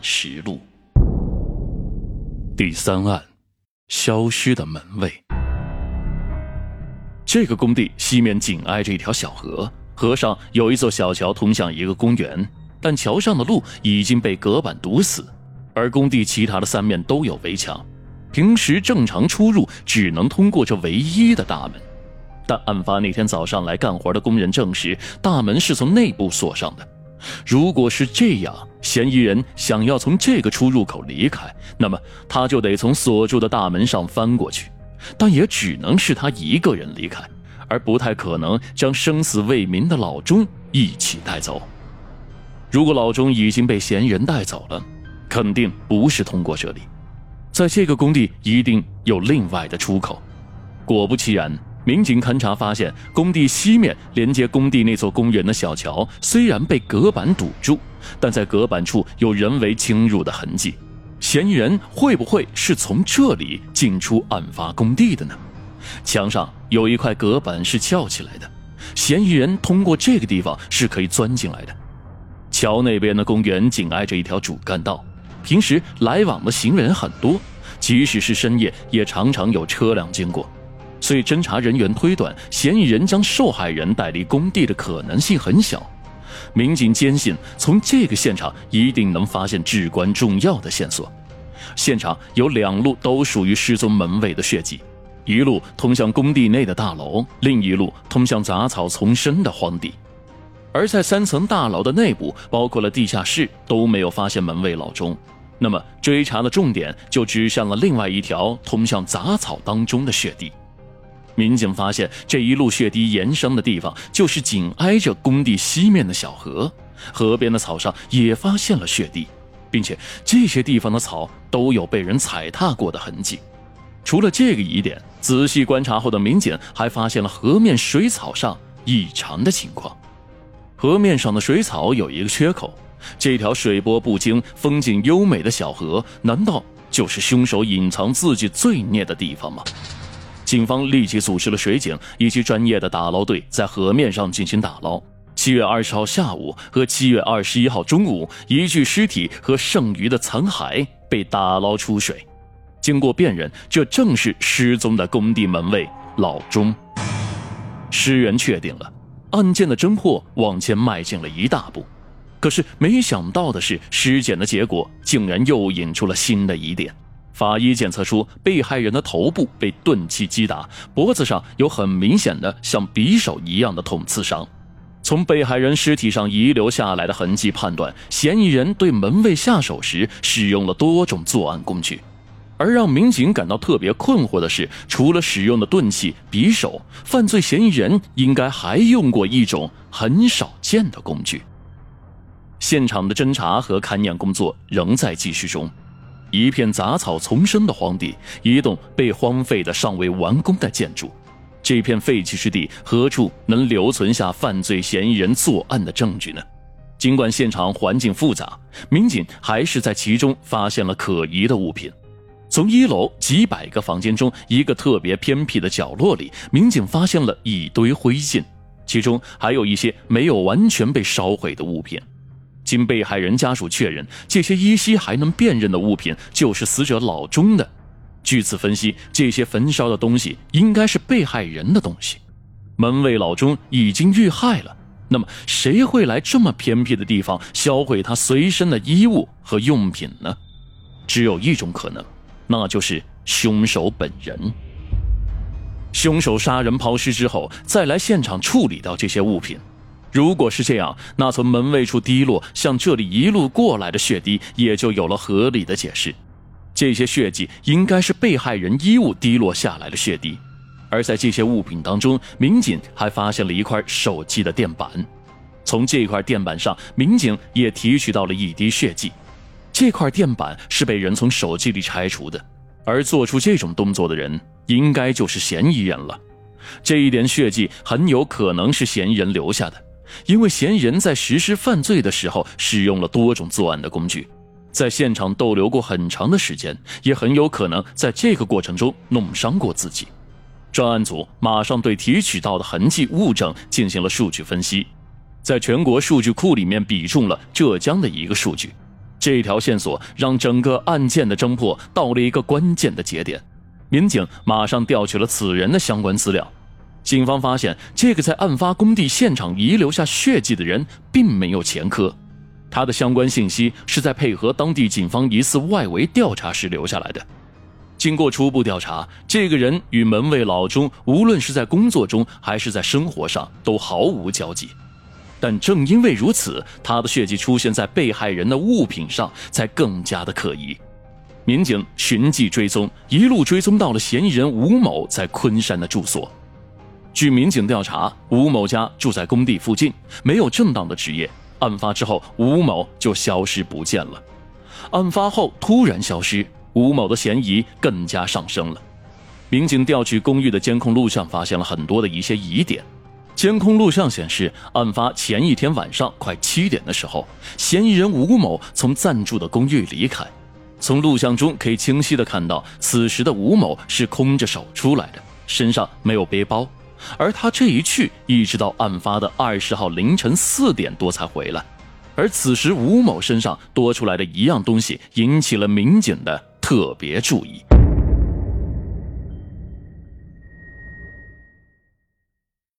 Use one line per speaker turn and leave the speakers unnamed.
实录。第三案，消失的门卫。这个工地西面紧挨着一条小河，河上有一座小桥通向一个公园，但桥上的路已经被隔板堵死，而工地其他的三面都有围墙，平时正常出入只能通过这唯一的大门。但案发那天早上来干活的工人证实，大门是从内部锁上的。如果是这样，嫌疑人想要从这个出入口离开，那么他就得从锁住的大门上翻过去，但也只能是他一个人离开，而不太可能将生死未明的老钟一起带走。如果老钟已经被嫌疑人带走了，肯定不是通过这里，在这个工地一定有另外的出口。果不其然。民警勘查发现，工地西面连接工地那座公园的小桥虽然被隔板堵住，但在隔板处有人为侵入的痕迹。嫌疑人会不会是从这里进出案发工地的呢？墙上有一块隔板是翘起来的，嫌疑人通过这个地方是可以钻进来的。桥那边的公园紧挨着一条主干道，平时来往的行人很多，即使是深夜也常常有车辆经过。所以，侦查人员推断，嫌疑人将受害人带离工地的可能性很小。民警坚信，从这个现场一定能发现至关重要的线索。现场有两路都属于失踪门卫的血迹，一路通向工地内的大楼，另一路通向杂草丛生的荒地。而在三层大楼的内部，包括了地下室，都没有发现门卫老钟。那么，追查的重点就指向了另外一条通向杂草当中的血滴。民警发现，这一路血滴延伸的地方，就是紧挨着工地西面的小河。河边的草上也发现了血滴，并且这些地方的草都有被人踩踏过的痕迹。除了这个疑点，仔细观察后的民警还发现了河面水草上异常的情况。河面上的水草有一个缺口，这条水波不惊、风景优美的小河，难道就是凶手隐藏自己罪孽的地方吗？警方立即组织了水警以及专业的打捞队，在河面上进行打捞。七月二十号下午和七月二十一号中午，一具尸体和剩余的残骸被打捞出水。经过辨认，这正是失踪的工地门卫老钟。尸源确定了，案件的侦破往前迈进了一大步。可是没想到的是，尸检的结果竟然又引出了新的疑点。法医检测出被害人的头部被钝器击打，脖子上有很明显的像匕首一样的捅刺伤。从被害人尸体上遗留下来的痕迹判断，嫌疑人对门卫下手时使用了多种作案工具。而让民警感到特别困惑的是，除了使用的钝器、匕首，犯罪嫌疑人应该还用过一种很少见的工具。现场的侦查和勘验工作仍在继续中。一片杂草丛生的荒地，一栋被荒废的尚未完工的建筑，这片废弃之地何处能留存下犯罪嫌疑人作案的证据呢？尽管现场环境复杂，民警还是在其中发现了可疑的物品。从一楼几百个房间中一个特别偏僻的角落里，民警发现了一堆灰烬，其中还有一些没有完全被烧毁的物品。经被害人家属确认，这些依稀还能辨认的物品就是死者老钟的。据此分析，这些焚烧的东西应该是被害人的东西。门卫老钟已经遇害了，那么谁会来这么偏僻的地方销毁他随身的衣物和用品呢？只有一种可能，那就是凶手本人。凶手杀人抛尸之后，再来现场处理掉这些物品。如果是这样，那从门卫处滴落向这里一路过来的血滴也就有了合理的解释。这些血迹应该是被害人衣物滴落下来的血滴，而在这些物品当中，民警还发现了一块手机的电板。从这块电板上，民警也提取到了一滴血迹。这块电板是被人从手机里拆除的，而做出这种动作的人应该就是嫌疑人了。这一点血迹很有可能是嫌疑人留下的。因为嫌疑人在实施犯罪的时候使用了多种作案的工具，在现场逗留过很长的时间，也很有可能在这个过程中弄伤过自己。专案组马上对提取到的痕迹物证进行了数据分析，在全国数据库里面比中了浙江的一个数据，这条线索让整个案件的侦破到了一个关键的节点。民警马上调取了此人的相关资料。警方发现，这个在案发工地现场遗留下血迹的人并没有前科，他的相关信息是在配合当地警方疑似外围调查时留下来的。经过初步调查，这个人与门卫老钟无论是在工作中还是在生活上都毫无交集。但正因为如此，他的血迹出现在被害人的物品上，才更加的可疑。民警循迹追踪，一路追踪到了嫌疑人吴某在昆山的住所。据民警调查，吴某家住在工地附近，没有正当的职业。案发之后，吴某就消失不见了。案发后突然消失。吴某的嫌疑更加上升了。民警调取公寓的监控录像，发现了很多的一些疑点。监控录像显示，案发前一天晚上快七点的时候，嫌疑人吴某从暂住的公寓离开。从录像中可以清晰的看到，此时的吴某是空着手出来的，身上没有背包。而他这一去，一直到案发的二十号凌晨四点多才回来。而此时吴某身上多出来的一样东西，引起了民警的。特别注意。